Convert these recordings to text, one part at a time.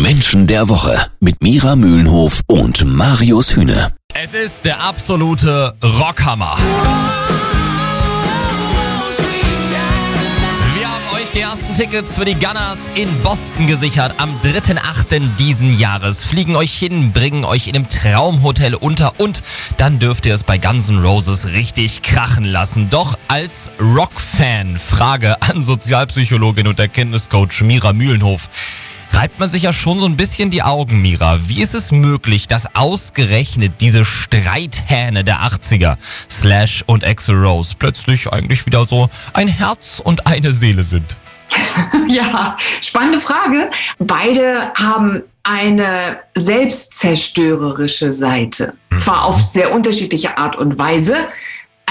Menschen der Woche mit Mira Mühlenhof und Marius Hühne. Es ist der absolute Rockhammer. Wir haben euch die ersten Tickets für die Gunners in Boston gesichert. Am 3.8. diesen Jahres fliegen euch hin, bringen euch in einem Traumhotel unter und dann dürft ihr es bei Guns N' Roses richtig krachen lassen. Doch als Rock-Fan, Frage an Sozialpsychologin und Erkenntniscoach Mira Mühlenhof reibt man sich ja schon so ein bisschen die Augen, Mira. Wie ist es möglich, dass ausgerechnet diese Streithähne der 80er, Slash und Axel Rose, plötzlich eigentlich wieder so ein Herz und eine Seele sind? Ja, spannende Frage. Beide haben eine selbstzerstörerische Seite. Zwar auf sehr unterschiedliche Art und Weise.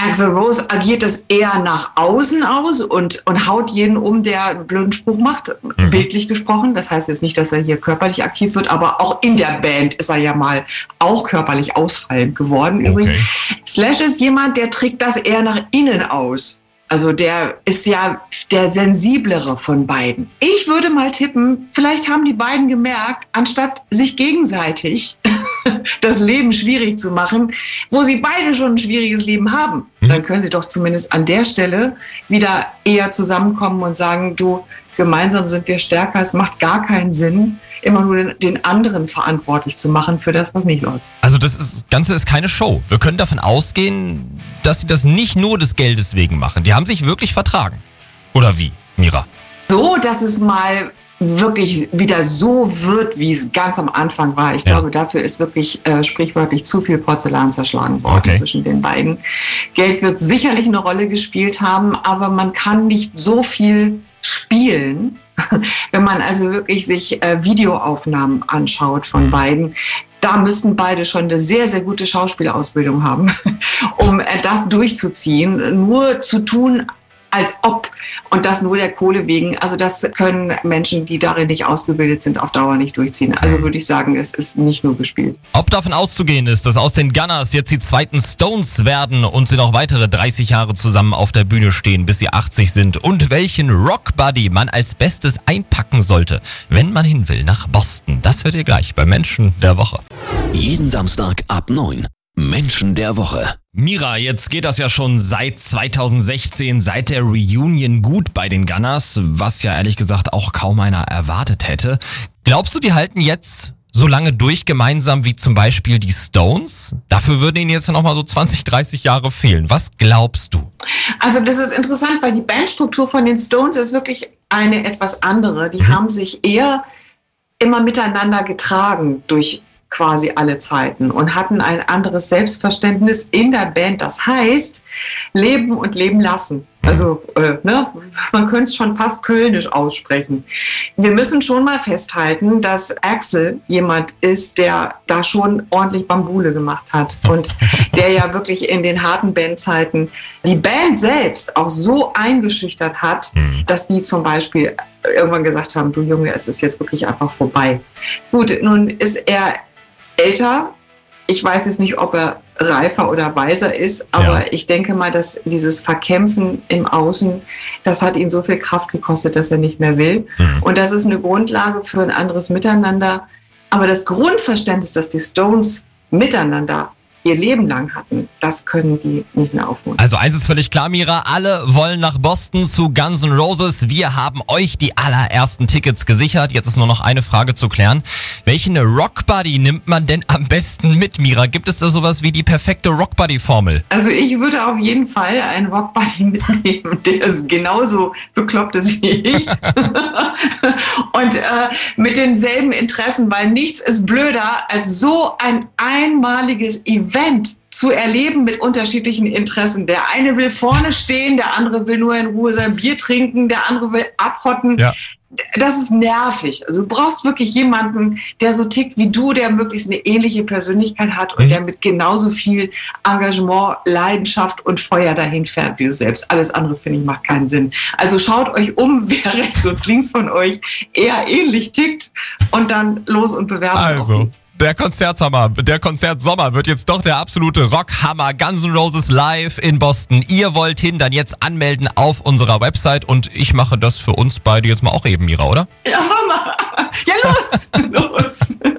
Axel Rose agiert das eher nach außen aus und, und haut jeden um, der einen blöden Spruch macht, bildlich gesprochen. Das heißt jetzt nicht, dass er hier körperlich aktiv wird, aber auch in der Band ist er ja mal auch körperlich ausfallend geworden übrigens. Slash ist jemand, der trägt das eher nach innen aus. Also der ist ja der sensiblere von beiden. Ich würde mal tippen, vielleicht haben die beiden gemerkt, anstatt sich gegenseitig das Leben schwierig zu machen, wo sie beide schon ein schwieriges Leben haben, dann können sie doch zumindest an der Stelle wieder eher zusammenkommen und sagen, du, gemeinsam sind wir stärker. Es macht gar keinen Sinn, immer nur den, den anderen verantwortlich zu machen für das, was nicht läuft. Also das ist, Ganze ist keine Show. Wir können davon ausgehen, dass sie das nicht nur des Geldes wegen machen. Die haben sich wirklich vertragen. Oder wie, Mira? So, dass es mal wirklich wieder so wird, wie es ganz am Anfang war. Ich Ja. glaube, dafür ist wirklich äh, sprichwörtlich zu viel Porzellan zerschlagen worden Okay. zwischen den beiden. Geld wird sicherlich eine Rolle gespielt haben, aber man kann nicht so viel spielen, wenn man also wirklich sich äh, Videoaufnahmen anschaut von beiden. Da müssen beide schon eine sehr, sehr gute Schauspielausbildung haben, um äh, das durchzuziehen. Nur zu tun, als ob und das nur der Kohle wegen. Also das können Menschen, die darin nicht ausgebildet sind, auf Dauer nicht durchziehen. Also würde ich sagen, es ist nicht nur gespielt. Ob davon auszugehen ist, dass aus den Gunners jetzt die zweiten Stones werden und sie noch weitere 30 Jahre zusammen auf der Bühne stehen, bis sie 80 sind und welchen Rockbuddy man als Bestes einpacken sollte, wenn man hin will nach Boston, das hört ihr gleich bei Menschen der Woche. Jeden Samstag ab 9. Menschen der Woche. Mira, jetzt geht das ja schon seit 2016, seit der Reunion gut bei den Gunners, was ja ehrlich gesagt auch kaum einer erwartet hätte. Glaubst du, die halten jetzt so lange durch gemeinsam wie zum Beispiel die Stones? Dafür würden ihnen jetzt nochmal so 20, 30 Jahre fehlen. Was glaubst du? Also das ist interessant, weil die Bandstruktur von den Stones ist wirklich eine etwas andere. Die haben sich eher immer miteinander getragen durch quasi alle Zeiten und hatten ein anderes Selbstverständnis in der Band. Das heißt, leben und leben lassen. Also äh, ne, man könnte es schon fast kölnisch aussprechen. Wir müssen schon mal festhalten, dass Axel jemand ist, der da schon ordentlich Bambule gemacht hat und der ja wirklich in den harten Bandzeiten die Band selbst auch so eingeschüchtert hat, dass die zum Beispiel irgendwann gesagt haben, du Junge, es ist jetzt wirklich einfach vorbei. Gut, nun ist er älter. Ich weiß jetzt nicht, ob er reifer oder weiser ist, aber Ja. ich denke mal, dass dieses Verkämpfen im Außen, das hat ihn so viel Kraft gekostet, dass er nicht mehr will. Mhm. Und das ist eine Grundlage für ein anderes Miteinander. Aber das Grundverständnis, dass die Stones miteinander ihr Leben lang hatten, das können die nicht mehr aufholen. Also eins ist völlig klar, Mira, alle wollen nach Boston zu Guns N' Roses. Wir haben euch die allerersten Tickets gesichert. Jetzt ist nur noch eine Frage zu klären. Welchen Rockbuddy nimmt man denn am besten mit, Mira? Gibt es da sowas wie die perfekte Rockbuddy-Formel? Also ich würde auf jeden Fall einen Rockbuddy mitnehmen, der ist genauso bekloppt ist wie ich. Und äh, mit denselben Interessen, weil nichts ist blöder, als so ein einmaliges Event zu erleben mit unterschiedlichen Interessen. Der eine will vorne stehen, der andere will nur in Ruhe sein Bier trinken, der andere will abhotten. Ja. Das ist nervig. Also du brauchst wirklich jemanden, der so tickt wie du, der möglichst eine ähnliche Persönlichkeit hat und Mhm. der mit genauso viel Engagement, Leidenschaft und Feuer dahin fährt wie du selbst. Alles andere, finde ich, macht keinen Sinn. Also schaut euch um, wer rechts und links von euch eher ähnlich tickt und dann los und bewerben. Also. Der Konzertsommer, der Konzertsommer wird jetzt doch der absolute Rockhammer. Guns N' Roses live in Boston. Ihr wollt hin, dann jetzt anmelden auf unserer Website und ich mache das für uns beide jetzt mal auch eben, Mira, oder? Ja, Mama. Ja, los!